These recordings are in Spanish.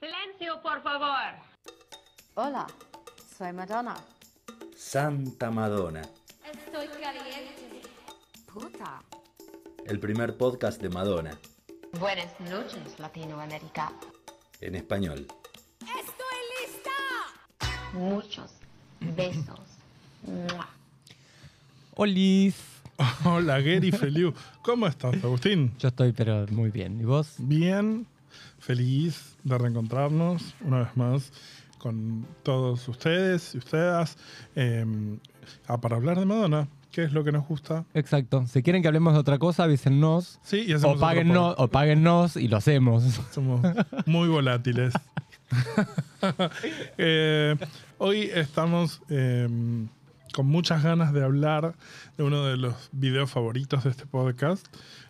Silencio, por favor. Hola, soy Madonna. Santa Madonna, Estoy caliente. Puta. el primer podcast de Madonna, Buenas noches, Latinoamérica. en español. Muchos besos. Olis. Hola, Gary Feliu. ¿Cómo estás, Agustín? Yo estoy, pero muy bien. ¿Y vos? Bien, feliz de reencontrarnos una vez más con todos ustedes y ustedes eh, ah, para hablar de Madonna, que es lo que nos gusta. Exacto. Si quieren que hablemos de otra cosa, avísennos. Sí, y hacemos O páguennos, o páguennos y lo hacemos. Somos muy volátiles. Eh, hoy estamos eh, con muchas ganas de hablar de uno de los videos favoritos de este podcast,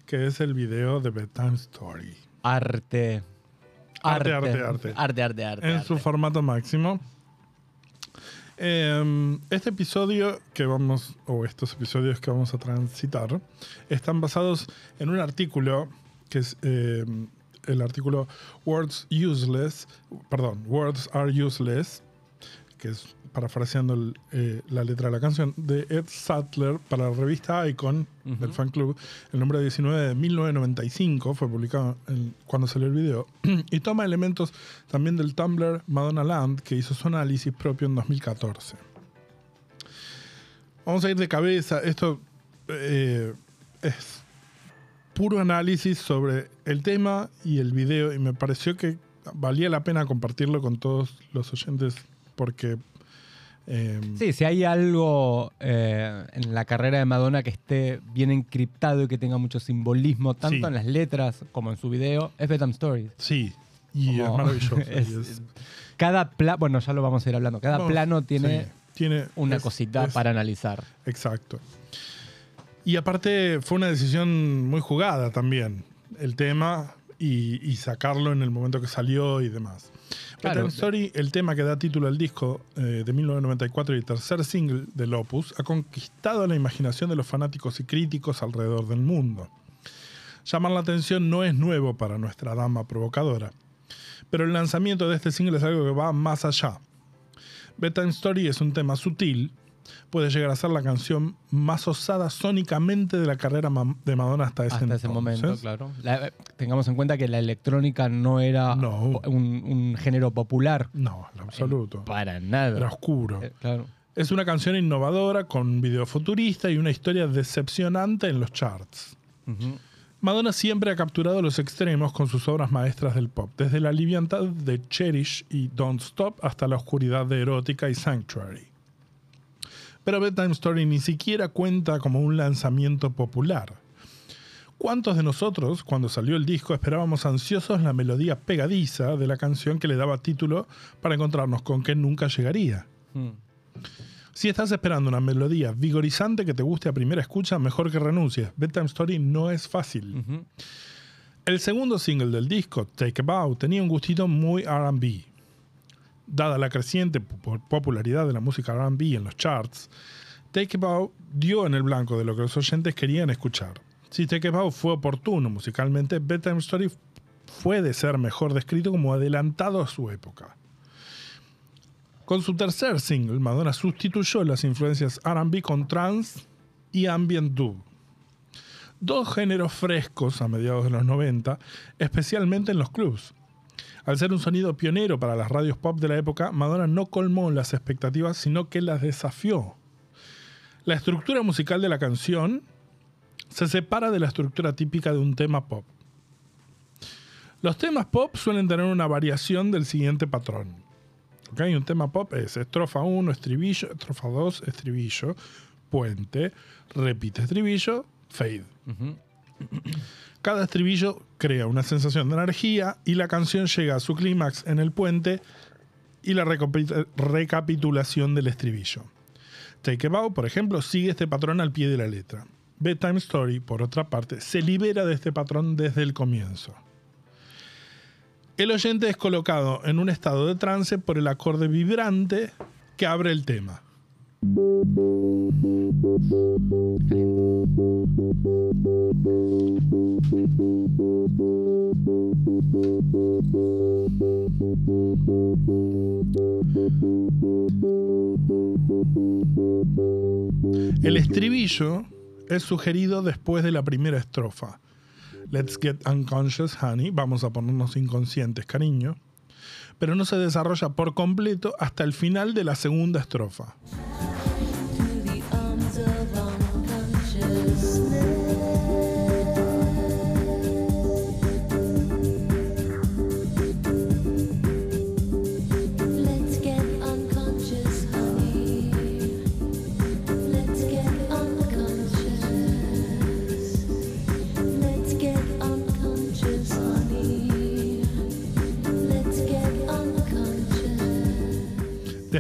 que es el video de Bedtime Story. Arte. Arte, arte, arte. Arte, arte, arte. en su formato máximo. Eh, este episodio que vamos, o estos episodios que vamos a transitar, están basados en un artículo que es eh, el artículo Words Useless, perdón, Words Are Useless, que es parafraseando el, eh, la letra de la canción, de Ed Sattler para la revista Icon del fan club. El número 19 de 1995 fue publicado en- cuando salió el video. y toma elementos también del Tumblr Madonna Land, que hizo su análisis propio en 2014. Vamos a ir de cabeza. Esto eh, es puro análisis sobre el tema y el video. Y me pareció que valía la pena compartirlo con todos los oyentes porque... eh, Sí, si hay algo eh, en la carrera de Madonna que esté bien encriptado y que tenga mucho simbolismo, tanto Sí. en las letras como en su video, es Bedtime Stories. Sí, y es maravilloso. y es- es- Cada plano, bueno, ya lo vamos a ir hablando, cada vamos, plano tiene sí, tiene una es- cosita para analizar. Exacto. Y aparte fue una decisión muy jugada también, el tema y, y sacarlo en el momento que salió y demás. Claro. Story, el tema que da título al disco eh, de 1994 y tercer single del Opus, ha conquistado la imaginación de los fanáticos y críticos alrededor del mundo. Llamar la atención no es nuevo para nuestra dama provocadora, pero el lanzamiento de este single es algo que va más allá. Bedtime Story es un tema sutil, puede llegar a ser la canción más osada sónicamente de la carrera de Madonna hasta ese, Hasta ese momento, claro. La- tengamos en cuenta que la electrónica no era No. un, un género popular. No, en absoluto. Para nada. Era oscuro. Eh, claro. Es una canción innovadora con video futurista y una historia decepcionante en los charts. Madonna siempre ha capturado los extremos con sus obras maestras del pop, desde la liviandad de Cherish y Don't Stop hasta la oscuridad de Erótica y Sanctuary. Pero Bedtime Story ni siquiera cuenta como un lanzamiento popular. ¿Cuántos de nosotros, cuando salió el disco, esperábamos ansiosos la melodía pegadiza de la canción que le daba título para encontrarnos con que nunca llegaría? Mm. Si estás esperando una melodía vigorizante que te guste a primera escucha, mejor que renuncies. Bedtime Story no es fácil. El segundo single del disco, Take a Bow, tenía un gustito muy RB. Dada la creciente po- popularidad de la música RB en los charts, Take a Bow dio en el blanco de lo que los oyentes querían escuchar. Si Take a Bow fue oportuno musicalmente, Bedtime Story fue de ser mejor descrito como adelantado a su época. Con su tercer single, Madonna sustituyó las influencias RB con trance y ambient dub dos géneros frescos a mediados de los 90, especialmente en los clubs. Al ser un sonido pionero para las radios pop de la época, Madonna no colmó las expectativas, sino que las desafió. La estructura musical de la canción se separa de la estructura típica de un tema pop. Los temas pop suelen tener una variación del siguiente patrón. ¿Ok? Un tema pop es estrofa 1, estribillo, estrofa 2, estribillo, puente, repite estribillo, fade. Cada estribillo crea una sensación de energía y la canción llega a su clímax en el puente y la recapi- recapitulación del estribillo. Take a Bow, por ejemplo, sigue este patrón al pie de la letra. Bedtime Story, por otra parte, se libera de este patrón desde el comienzo. El oyente es colocado en un estado de trance por el acorde vibrante que abre el tema. El estribillo es sugerido después de la primera estrofa. Let's get unconscious, honey. Vamos a ponernos inconscientes, cariño. Pero no se desarrolla por completo hasta el final de la segunda estrofa.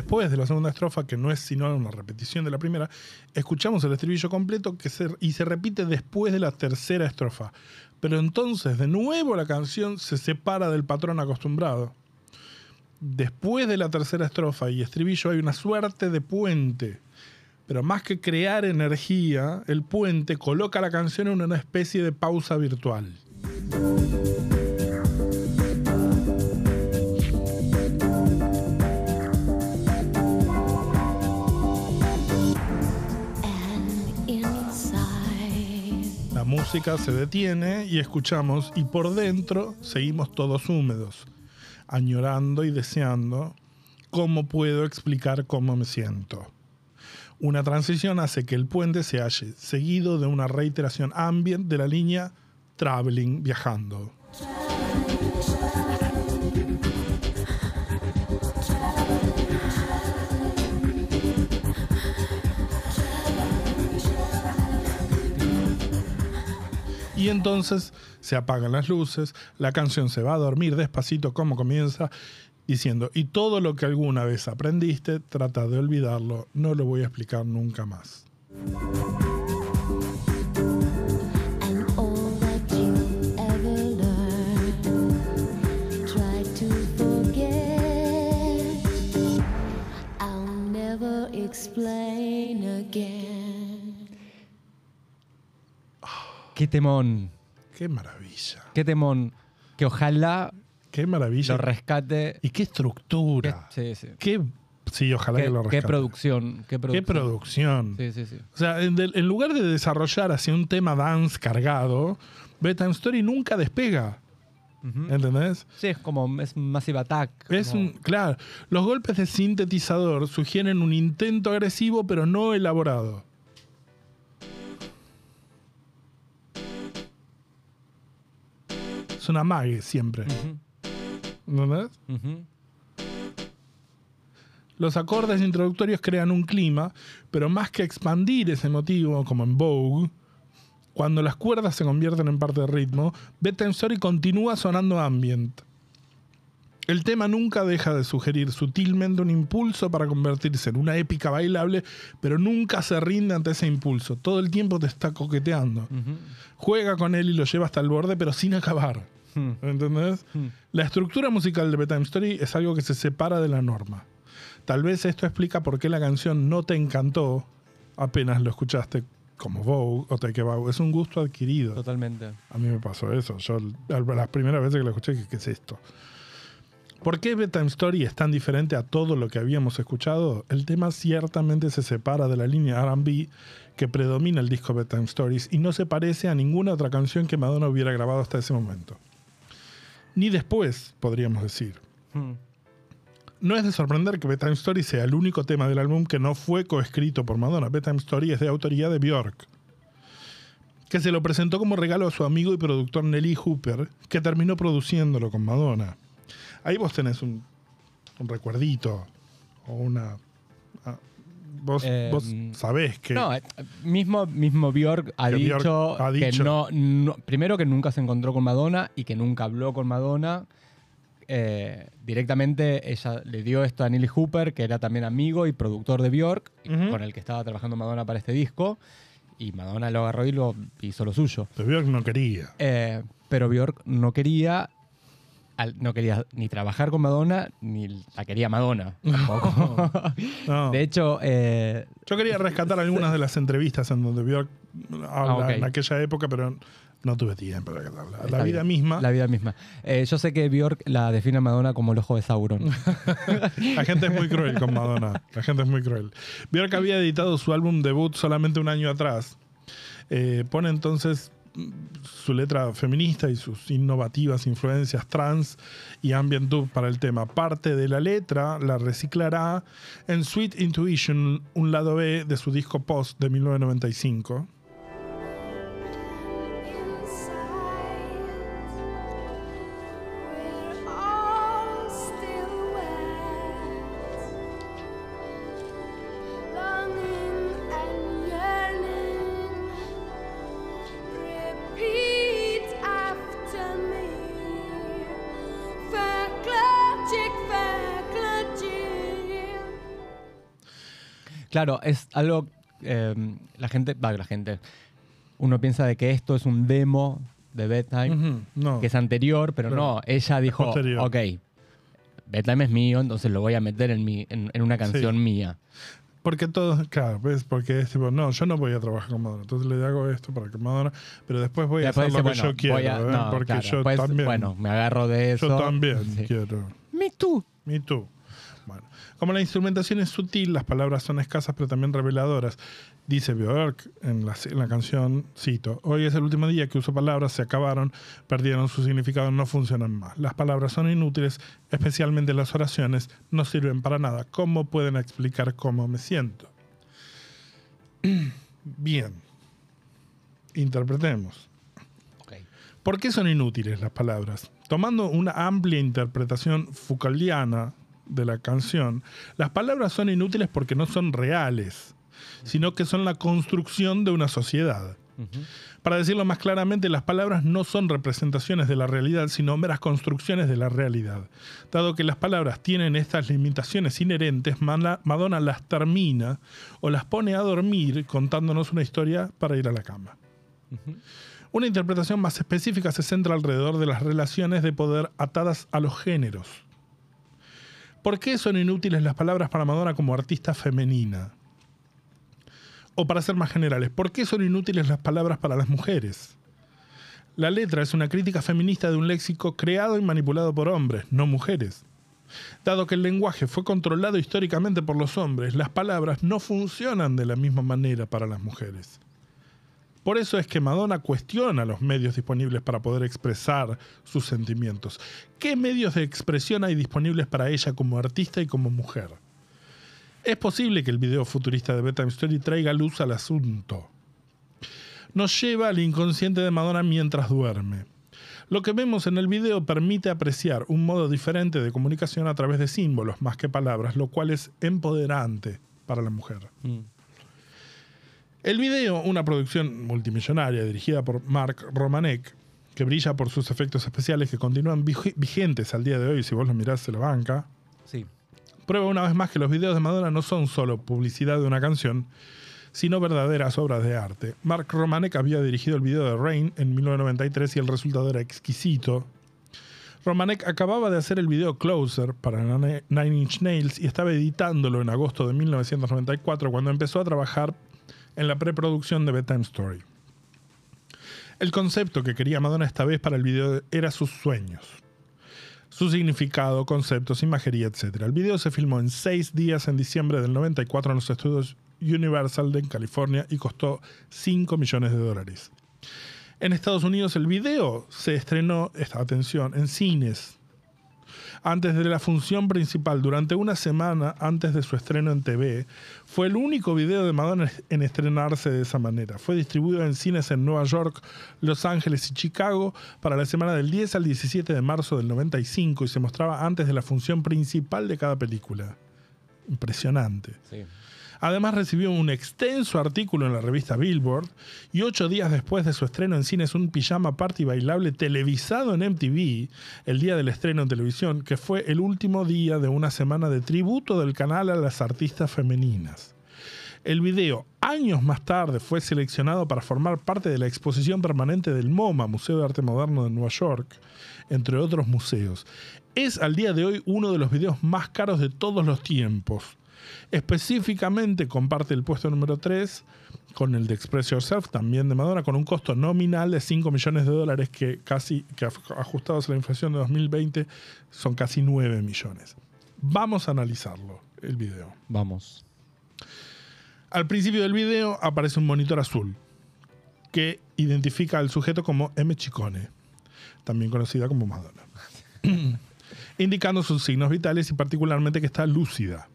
Después de la segunda estrofa, que no es sino una repetición de la primera, escuchamos el estribillo completo que se, y se repite después de la tercera estrofa. Pero entonces, de nuevo, la canción se separa del patrón acostumbrado. Después de la tercera estrofa y estribillo hay una suerte de puente. Pero más que crear energía, el puente coloca la canción en una especie de pausa virtual. Música se detiene y escuchamos y por dentro seguimos todos húmedos, añorando y deseando cómo puedo explicar cómo me siento. Una transición hace que el puente se halle seguido de una reiteración ambient de la línea traveling, viajando. Y entonces se apagan las luces, la canción se va a dormir despacito como comienza, diciendo, y todo lo que alguna vez aprendiste, trata de olvidarlo, no lo voy a explicar nunca más. Qué temón, Qué maravilla, qué temón. Que ojalá qué maravilla. lo rescate. y qué estructura. Sí, sí. Qué, sí, ojalá Qué, que lo qué rescate. producción, qué Qué producción. producción. Sí, sí, sí. O sea, en, lugar de desarrollar hacia un tema dance cargado, Bedtime Story nunca despega. ¿Entendés? Sí, es como es Massive Attack. Es como- un, claro, los golpes de sintetizador sugieren un intento agresivo pero no elaborado. Es una mague siempre. Ujú, ¿Entendés? ujú. Los acordes introductorios crean un clima, pero más que expandir ese motivo, como en Vogue, cuando las cuerdas se convierten en parte del ritmo, Bedtime Story continúa sonando ambient. El tema nunca deja de sugerir sutilmente un impulso para convertirse en una épica bailable, pero nunca se rinde ante ese impulso. Todo el tiempo te está coqueteando. Juega con él y lo lleva hasta el borde, pero sin acabar. Hmm. ¿Entendés? Hmm. La estructura musical de Bedtime Story es algo que se separa de la norma. Tal vez esto explica por qué la canción no te encantó apenas lo escuchaste como Vogue o Take a Bow. Es un gusto adquirido. Totalmente. A mí me pasó eso. Yo las primeras veces que lo escuché, dije, ¿qué es esto? ¿Por qué Bedtime Story es tan diferente a todo lo que habíamos escuchado? El tema ciertamente se separa de la línea RB que predomina el disco Bedtime Stories y no se parece a ninguna otra canción que Madonna hubiera grabado hasta ese momento. Ni después, podríamos decir. Hmm. No es de sorprender que Bedtime Story sea el único tema del álbum que no fue coescrito por Madonna. Bedtime Story es de autoría de Björk, que se lo presentó como regalo a su amigo y productor Nelly Hooper, que terminó produciéndolo con Madonna. Ahí vos tenés un, un recuerdito o una... Vos, Eh, vos sabés que... No, eh, mismo, mismo Bjork ha, dicho que no, no- Primero que nunca se encontró con Madonna y que nunca habló con Madonna. Eh, directamente ella le dio esto a Neil Hooper, que era también amigo y productor de Bjork, con el que estaba trabajando Madonna para este disco. Y Madonna lo agarró y lo hizo lo suyo. de Björk no quería. Eh, pero Bjork no quería no quería ni trabajar con Madonna, ni la quería Madonna. tampoco. No. De hecho, eh, Yo quería rescatar algunas de las entrevistas en donde Björk habla Ah, ok. en aquella época, pero no tuve tiempo. rescatarla. La, está vida bien. misma. La vida misma. Eh, yo sé que Bjork la define a Madonna como el ojo de Sauron. La gente es muy cruel con Madonna. La gente es muy cruel. Björk había editado su álbum debut solamente un año atrás. Eh, pone entonces su letra feminista y sus innovativas influencias trans y ambient para el tema. Parte de la letra la reciclará en Sweet Intuition, un lado B de su disco Post de 1995. Claro, es algo. eh, la gente. Va, la gente. Uno piensa de que esto es un demo de Bedtime, Ujú, No. que es anterior, pero no. Ella dijo: posterior. Ok, Bedtime es mío, entonces lo voy a meter en, mi, en, en una canción mía. Porque todos, claro, ¿ves? porque es tipo, no, yo no voy a trabajar con Madonna, entonces le hago esto para que Madonna, pero después voy a Después hacer lo que bueno, yo quiero, voy a- ¿eh? no, porque claro, yo después, también, Bueno, me agarro de eso. yo también Sí. quiero. Me tú. Me tú. Como la instrumentación es sutil, las palabras son escasas pero también reveladoras. Dice Björk en la, en la canción, cito, hoy es el último día que uso palabras, se acabaron, perdieron su significado, no funcionan más. Las palabras son inútiles, especialmente las oraciones, no sirven para nada. ¿Cómo pueden explicar cómo me siento? Bien. Interpretemos. ¿Por qué son inútiles las palabras? Tomando una amplia interpretación Foucauldiana de la canción, las palabras son inútiles porque no son reales, sino que son la construcción de una sociedad. Para decirlo más claramente, las palabras no son representaciones de la realidad, sino meras construcciones de la realidad. Dado que las palabras tienen estas limitaciones inherentes, Madonna las termina o las pone a dormir contándonos una historia para ir a la cama. Una interpretación más específica se centra alrededor de las relaciones de poder atadas a los géneros. ¿Por qué son inútiles las palabras para Madonna como artista femenina? O para ser más generales, ¿por qué son inútiles las palabras para las mujeres? La letra es una crítica feminista de un léxico creado y manipulado por hombres, no mujeres. Dado que el lenguaje fue controlado históricamente por los hombres, las palabras no funcionan de la misma manera para las mujeres. Por eso es que Madonna cuestiona los medios disponibles para poder expresar sus sentimientos. ¿Qué medios de expresión hay disponibles para ella como artista y como mujer? Es posible que el video futurista de Bedtime Story traiga luz al asunto. Nos lleva al inconsciente de Madonna mientras duerme. Lo que vemos en el video permite apreciar un modo diferente de comunicación a través de símbolos más que palabras, lo cual es empoderante para la mujer. Mm. El video, una producción multimillonaria dirigida por Mark Romanek, que brilla por sus efectos especiales que continúan vig- vigentes al día de hoy, si vos lo mirás se la banca, Sí. prueba una vez más que los videos de Madonna no son solo publicidad de una canción, sino verdaderas obras de arte. Mark Romanek había dirigido el video de Rain en 1993 y el resultado era exquisito. Romanek acababa de hacer el video Closer para Nine Inch Nails y estaba editándolo en agosto de 1994 cuando empezó a trabajar en la preproducción de Bedtime Story. El concepto que quería Madonna esta vez para el video era sus sueños su significado, conceptos, imagería, etc. El video se filmó en seis días en diciembre del 94 en los estudios Universal de California y costó 5 millones de dólares. En Estados Unidos el video se estrenó, esta atención, en cines antes de la función principal, durante una semana antes de su estreno en TV, fue el único video de Madonna en estrenarse de esa manera. Fue distribuido en cines en Nueva York, Los Ángeles y Chicago para la semana del 10 al 17 de marzo del 95 y se mostraba antes de la función principal de cada película. Impresionante. Sí. Además recibió un extenso artículo en la revista Billboard y ocho días después de su estreno en cines un pijama party bailable televisado en MTV el día del estreno en televisión, que fue el último día de una semana de tributo del canal a las artistas femeninas. El video, años más tarde, fue seleccionado para formar parte de la exposición permanente del MoMA, Museo de Arte Moderno de Nueva York, entre otros museos. Es al día de hoy uno de los videos más caros de todos los tiempos. Específicamente comparte el puesto número 3 con el de Express Yourself, también de Madonna, con un costo nominal de 5 millones de dólares que casi, que ajustados a la inflación de 2020, son casi 9 millones. Vamos a analizarlo, el video. Vamos. Al principio del video aparece un monitor azul que identifica al sujeto como M. Chicone, también conocida como Madonna, indicando sus signos vitales y particularmente que está lúcida.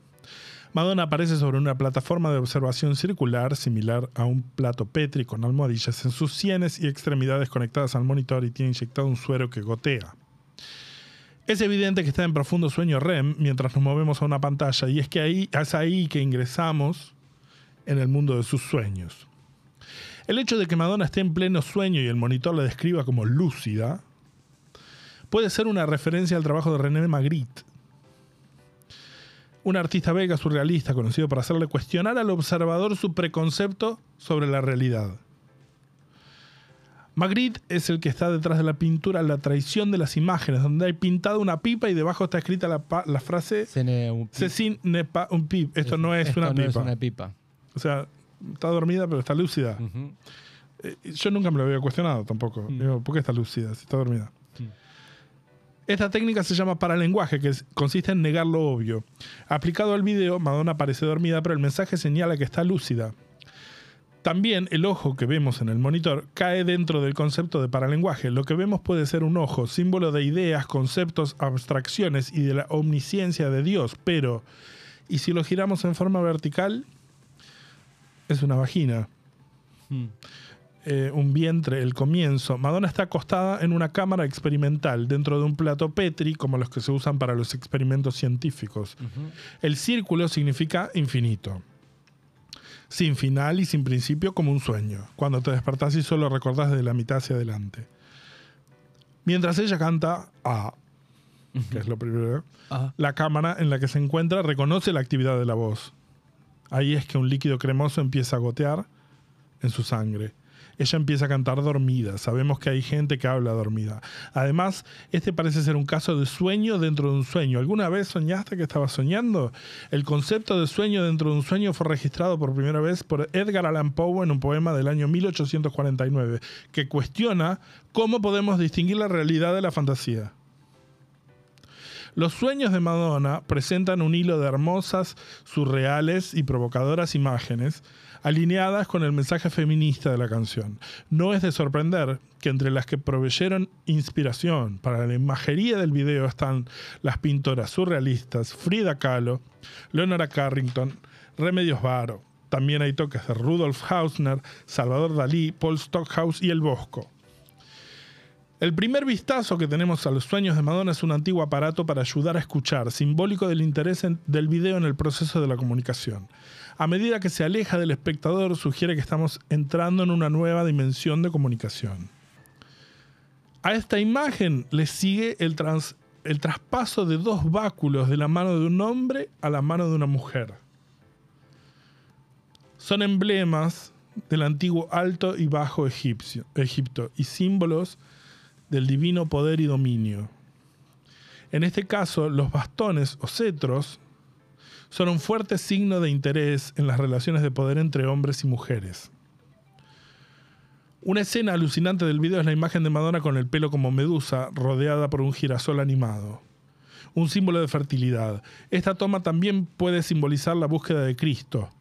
Madonna aparece sobre una plataforma de observación circular similar a un plato Petri con almohadillas en sus sienes y extremidades conectadas al monitor y tiene inyectado un suero que gotea. Es evidente que está en profundo sueño REM mientras nos movemos a una pantalla y es que ahí, es ahí que ingresamos en el mundo de sus sueños. El hecho de que Madonna esté en pleno sueño y el monitor la describa como lúcida puede ser una referencia al trabajo de René Magritte, un artista belga surrealista conocido por hacerle cuestionar al observador su preconcepto sobre la realidad. Magritte es el que está detrás de la pintura La traición de las imágenes, donde hay pintada una pipa y debajo está escrita la, frase Cene un pi- Ceci n'est pas un pip. Esto no es Esto una no pipa. es una pipa. O sea, está dormida, pero está lúcida. Eh, Yo nunca me lo había cuestionado tampoco. Mm. Digo, ¿por qué está lúcida si está dormida? Mm. Esta técnica se llama paralenguaje, que consiste en negar lo obvio. Aplicado al video, Madonna parece dormida, pero el mensaje señala que está lúcida. También el ojo que vemos en el monitor cae dentro del concepto de paralenguaje. Lo que vemos puede ser un ojo, símbolo de ideas, conceptos, abstracciones y de la omnisciencia de Dios, pero ¿y si lo giramos en forma vertical? Es una vagina Mm. Eh, un vientre, el comienzo. Madonna está acostada en una cámara experimental dentro de un plato Petri, como los que se usan para los experimentos científicos. El círculo significa infinito. Sin final y sin principio como un sueño. Cuando te despertás y solo recordás de la mitad hacia adelante. Mientras ella canta A, que es lo primero, Ah. la cámara en la que se encuentra reconoce la actividad de la voz. Ahí es que un líquido cremoso empieza a gotear en su sangre. Ella empieza a cantar dormida. Sabemos que hay gente que habla dormida. Además, este parece ser un caso de sueño dentro de un sueño. ¿Alguna vez soñaste que estabas soñando? El concepto de sueño dentro de un sueño fue registrado por primera vez por Edgar Allan Poe en un poema del año 1849, que cuestiona cómo podemos distinguir la realidad de la fantasía. Los sueños de Madonna presentan un hilo de hermosas, surreales y provocadoras imágenes alineadas con el mensaje feminista de la canción. No es de sorprender que entre las que proveyeron inspiración para la imagería del video están las pintoras surrealistas Frida Kahlo, Leonora Carrington, Remedios Varo. También hay toques de Rudolf Hausner, Salvador Dalí, Paul Stockhouse y El Bosco. El primer vistazo que tenemos a los sueños de Madonna es un antiguo aparato para ayudar a escuchar, simbólico del interés del video en el proceso de la comunicación. A medida que se aleja del espectador, sugiere que estamos entrando en una nueva dimensión de comunicación. A esta imagen le sigue el, trans- el traspaso de dos báculos de la mano de un hombre a la mano de una mujer. Son emblemas del antiguo Alto y Bajo Egipto y símbolos del divino poder y dominio. En este caso, los bastones o cetros son un fuerte signo de interés en las relaciones de poder entre hombres y mujeres. Una escena alucinante del video es la imagen de Madonna con el pelo como medusa, rodeada por un girasol animado. Un símbolo de fertilidad. Esta toma también puede simbolizar la búsqueda de Cristo.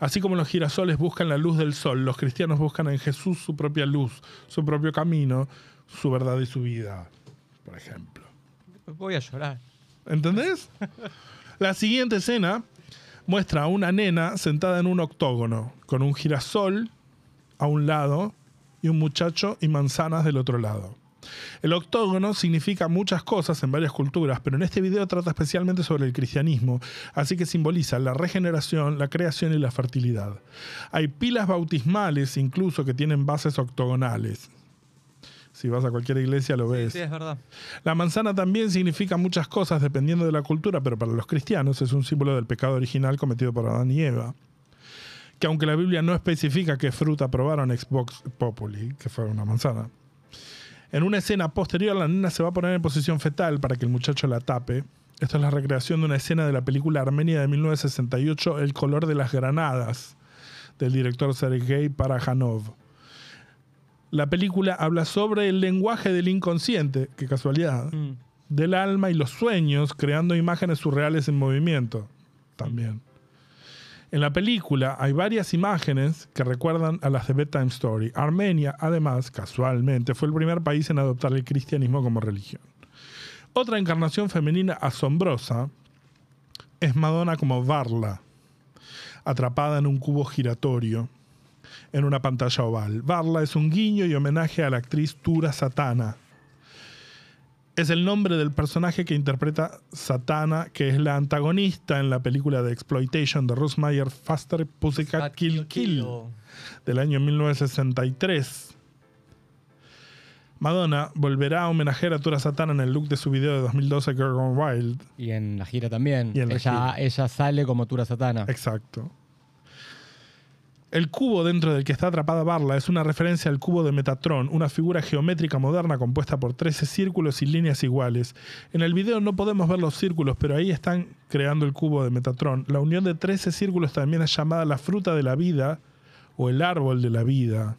Así como los girasoles buscan la luz del sol, los cristianos buscan en Jesús su propia luz, su propio camino, su verdad y su vida, por ejemplo. Voy a llorar. ¿Entendés? La siguiente escena muestra a una nena sentada en un octógono, con un girasol a un lado y un muchacho y manzanas del otro lado. El octógono significa muchas cosas en varias culturas, pero en este video trata especialmente sobre el cristianismo, así que simboliza la regeneración, la creación y la fertilidad. Hay pilas bautismales incluso que tienen bases octogonales. Si vas a cualquier iglesia lo ves. Sí, es verdad. La manzana también significa muchas cosas dependiendo de la cultura, pero para los cristianos es un símbolo del pecado original cometido por Adán y Eva. que aunque la Biblia no especifica qué fruta probaron Xbox Populi, que fue una manzana, en una escena posterior la nena se va a poner en posición fetal para que el muchacho la tape. Esto es la recreación de una escena de la película armenia de 1968, El color de las granadas, del director Sergei Parajanov. La película habla sobre el lenguaje del inconsciente, qué casualidad, Mm. del alma y los sueños, creando imágenes surreales en movimiento. También. En la película hay varias imágenes que recuerdan a las de Bedtime Story. Armenia, además, casualmente, fue el primer país en adoptar el cristianismo como religión. Otra encarnación femenina asombrosa es Madonna como Varla, atrapada en un cubo giratorio en una pantalla oval. Varla es un guiño y homenaje a la actriz Tura Satana. Es el nombre del personaje que interpreta Satana, que es la antagonista en la película de exploitation de Russ Meyer, Faster Pussycat Kill Kill, del año 1963. Madonna volverá a homenajear a Tura Satana en el look de su video de 2012 Girl Gone Wild. Y en la gira también. Y en la ella, gira. ella sale como Tura Satana. Exacto. El cubo dentro del que está atrapada Barla es una referencia al cubo de Metatron, una figura geométrica moderna compuesta por 13 círculos y líneas iguales. En el video no podemos ver los círculos, pero ahí están creando el cubo de Metatron. La unión de 13 círculos también es llamada la fruta de la vida o el árbol de la vida.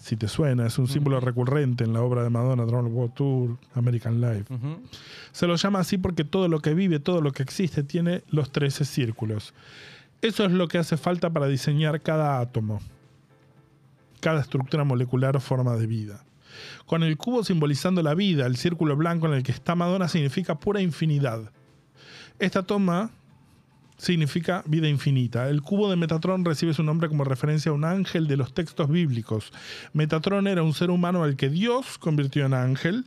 Si te suena, es un símbolo recurrente en la obra de Madonna, Drone World Tour, American Life. Se lo llama así porque todo lo que vive, todo lo que existe, tiene los 13 círculos. Eso es lo que hace falta para diseñar cada átomo, cada estructura molecular o forma de vida. Con el cubo simbolizando la vida, el círculo blanco en el que está Madonna significa pura infinidad. Esta toma significa vida infinita. El cubo de Metatron recibe su nombre como referencia a un ángel de los textos bíblicos. Metatron era un ser humano al que Dios convirtió en ángel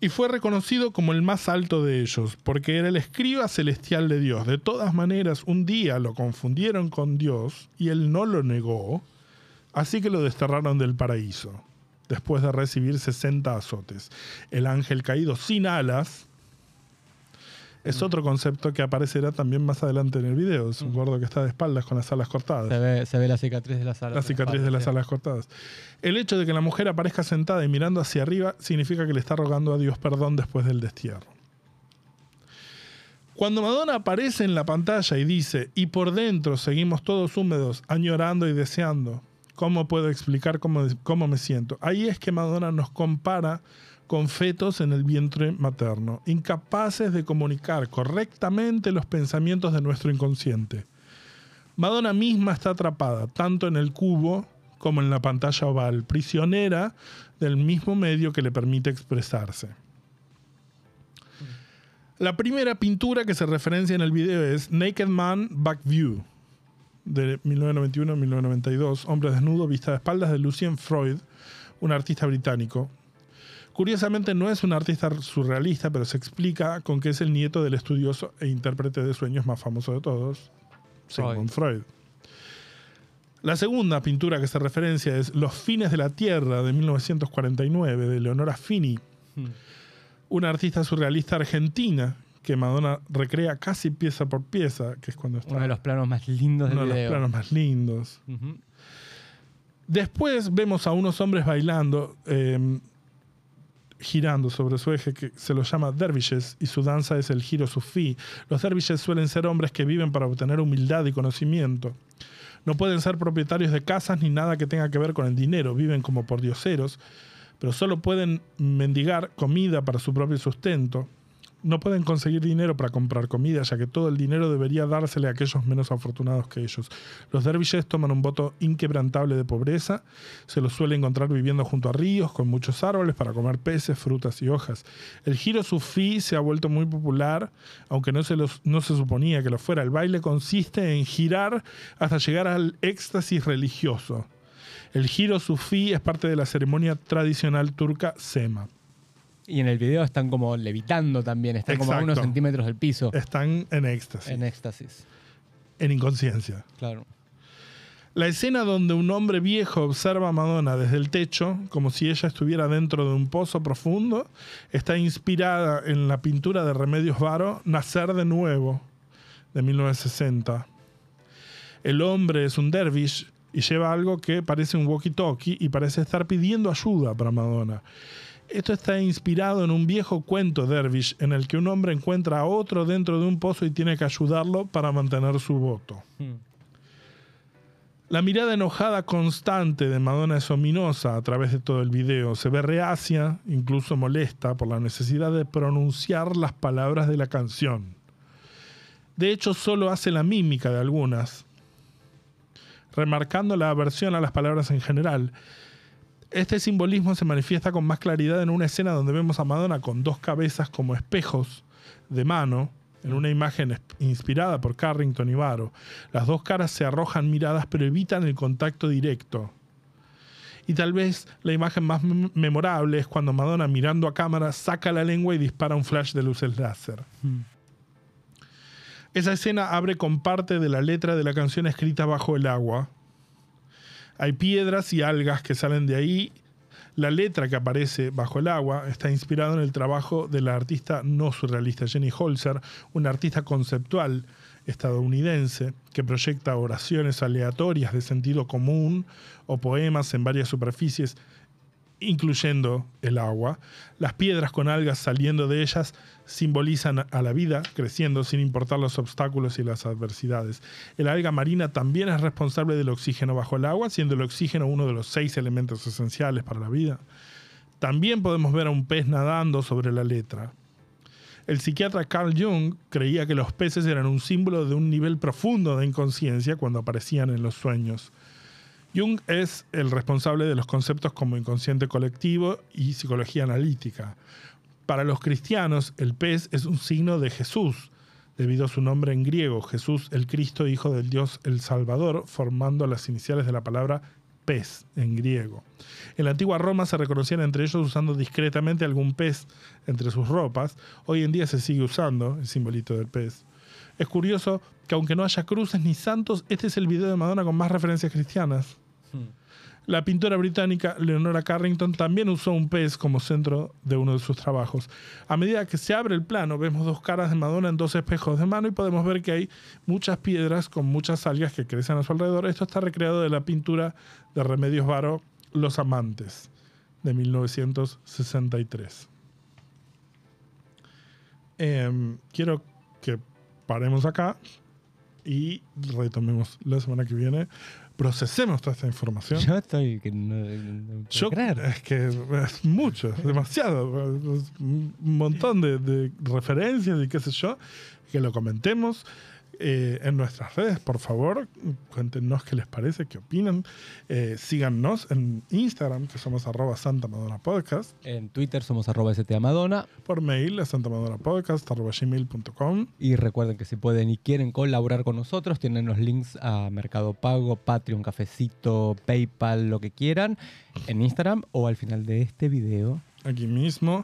y fue reconocido como el más alto de ellos, porque era el escriba celestial de Dios. De todas maneras, un día lo confundieron con Dios y él no lo negó, así que lo desterraron del paraíso, después de recibir 60 azotes. El ángel caído sin alas es otro concepto que aparecerá también más adelante en el video. Es un gordo que está de espaldas con las alas cortadas. Se ve, se ve la cicatriz de las alas. La cicatriz de las alas cortadas. El hecho de que la mujer aparezca sentada y mirando hacia arriba significa que le está rogando a Dios perdón después del destierro. Cuando Madonna aparece en la pantalla y dice, y por dentro seguimos todos húmedos, añorando y deseando, ¿cómo puedo explicar cómo, cómo me siento? Ahí es que Madonna nos compara con fetos en el vientre materno, incapaces de comunicar correctamente los pensamientos de nuestro inconsciente. Madonna misma está atrapada tanto en el cubo como en la pantalla oval, prisionera del mismo medio que le permite expresarse. La primera pintura que se referencia en el video es Naked Man Back View, de 1991-1992, Hombre desnudo, vista de espaldas de Lucien Freud, un artista británico. Curiosamente no es un artista surrealista, pero se explica con que es el nieto del estudioso e intérprete de sueños más famoso de todos, Sigmund Freud. La segunda pintura que se referencia es Los fines de la Tierra de 1949 de Leonora Fini, Hmm. una artista surrealista argentina que Madonna recrea casi pieza por pieza, que es cuando está Uno de los planos más lindos del uno de los planos más lindos. Después vemos a unos hombres bailando, eh, girando sobre su eje, que se los llama dervishes, y su danza es el giro sufí. Los dervishes suelen ser hombres que viven para obtener humildad y conocimiento. No pueden ser propietarios de casas ni nada que tenga que ver con el dinero, viven como por dioseros, pero solo pueden mendigar comida para su propio sustento. No pueden conseguir dinero para comprar comida, ya que todo el dinero debería dársele a aquellos menos afortunados que ellos. Los dervishes toman un voto inquebrantable de pobreza, se los suele encontrar viviendo junto a ríos con muchos árboles para comer peces, frutas y hojas. El giro sufí se ha vuelto muy popular, aunque no se, los- no se suponía que lo fuera. El baile consiste en girar hasta llegar al éxtasis religioso. El giro sufí es parte de la ceremonia tradicional turca Sema. Y en el video están como levitando también, están como a unos centímetros del piso. Están en éxtasis, En éxtasis. en inconsciencia. Claro. La escena donde un hombre viejo observa a Madonna desde el techo, como si ella estuviera dentro de un pozo profundo, está inspirada en la pintura de Remedios Varo, Nacer de Nuevo, de 1960. El hombre es un dervish y lleva algo que parece un walkie-talkie y parece estar pidiendo ayuda para Madonna. Esto está inspirado en un viejo cuento dervish en el que un hombre encuentra a otro dentro de un pozo y tiene que ayudarlo para mantener su voto. La mirada enojada constante de Madonna es ominosa a través de todo el video. Se ve reacia, incluso molesta, por la necesidad de pronunciar las palabras de la canción. De hecho, solo hace la mímica de algunas, remarcando la aversión a las palabras en general. Este simbolismo se manifiesta con más claridad en una escena donde vemos a Madonna con dos cabezas como espejos de mano, en una imagen inspirada por Carrington y Varo. Las dos caras se arrojan miradas pero evitan el contacto directo. Y tal vez la imagen más mem- memorable es cuando Madonna mirando a cámara saca la lengua y dispara un flash de luces láser. Esa escena abre con parte de la letra de la canción escrita bajo el agua. Hay piedras y algas que salen de ahí. La letra que aparece bajo el agua está inspirada en el trabajo de la artista no surrealista Jenny Holzer, una artista conceptual estadounidense que proyecta oraciones aleatorias de sentido común o poemas en varias superficies incluyendo el agua. Las piedras con algas saliendo de ellas simbolizan a la vida creciendo sin importar los obstáculos y las adversidades. El alga marina también es responsable del oxígeno bajo el agua, siendo el oxígeno uno de los seis elementos esenciales para la vida. También podemos ver a un pez nadando sobre la letra. El psiquiatra Carl Jung creía que los peces eran un símbolo de un nivel profundo de inconsciencia cuando aparecían en los sueños. Jung es el responsable de los conceptos como inconsciente colectivo y psicología analítica. Para los cristianos, el pez es un signo de Jesús, debido a su nombre en griego, Jesús el Cristo, hijo del Dios el Salvador, formando las iniciales de la palabra pez en griego. En la antigua Roma se reconocían entre ellos usando discretamente algún pez entre sus ropas. Hoy en día se sigue usando el simbolito del pez. Es curioso que aunque no haya cruces ni santos, este es el video de Madonna con más referencias cristianas. La pintora británica Leonora Carrington también usó un pez como centro de uno de sus trabajos. A medida que se abre el plano, vemos dos caras de Madonna en dos espejos de mano y podemos ver que hay muchas piedras con muchas algas que crecen a su alrededor. Esto está recreado de la pintura de Remedios Varo, Los Amantes, de 1963. Em, quiero que paremos acá y retomemos la semana que viene. Procesemos toda esta información. Yo estoy que no, no puedo Yo- creer. es que es mucho, es demasiado. es un montón de, de referencias y qué sé yo. Que lo comentemos eh, en nuestras redes, por favor. Cuéntenos qué les parece, qué opinan. Eh, síganos en Instagram, que somos arroba Santa Madonna Podcast. En Twitter somos arroba STAmadonna. Por mail, a santamadonnapodcast arroba gmail.com. Y recuerden que si pueden y quieren colaborar con nosotros, tienen los links a Mercado Pago, Patreon, Cafecito, PayPal, lo que quieran, en Instagram o al final de este video. Aquí mismo.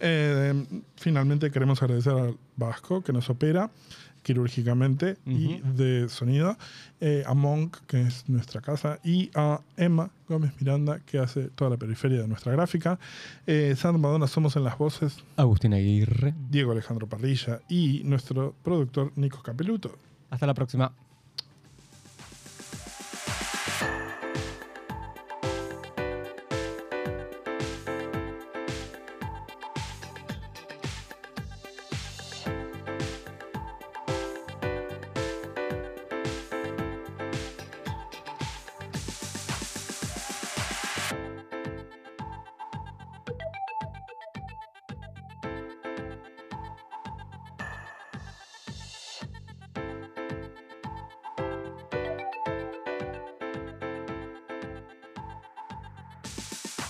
Eh, finalmente queremos agradecer al Vasco que nos opera quirúrgicamente y de sonido, eh, a Monk, que es nuestra casa, y a Emma Gómez Miranda, que hace toda la periferia de nuestra gráfica. Eh, Santa Madonna somos en las voces, Agustín Aguirre. Diego Alejandro Parrilla y nuestro productor Nico Capeluto. Hasta la próxima.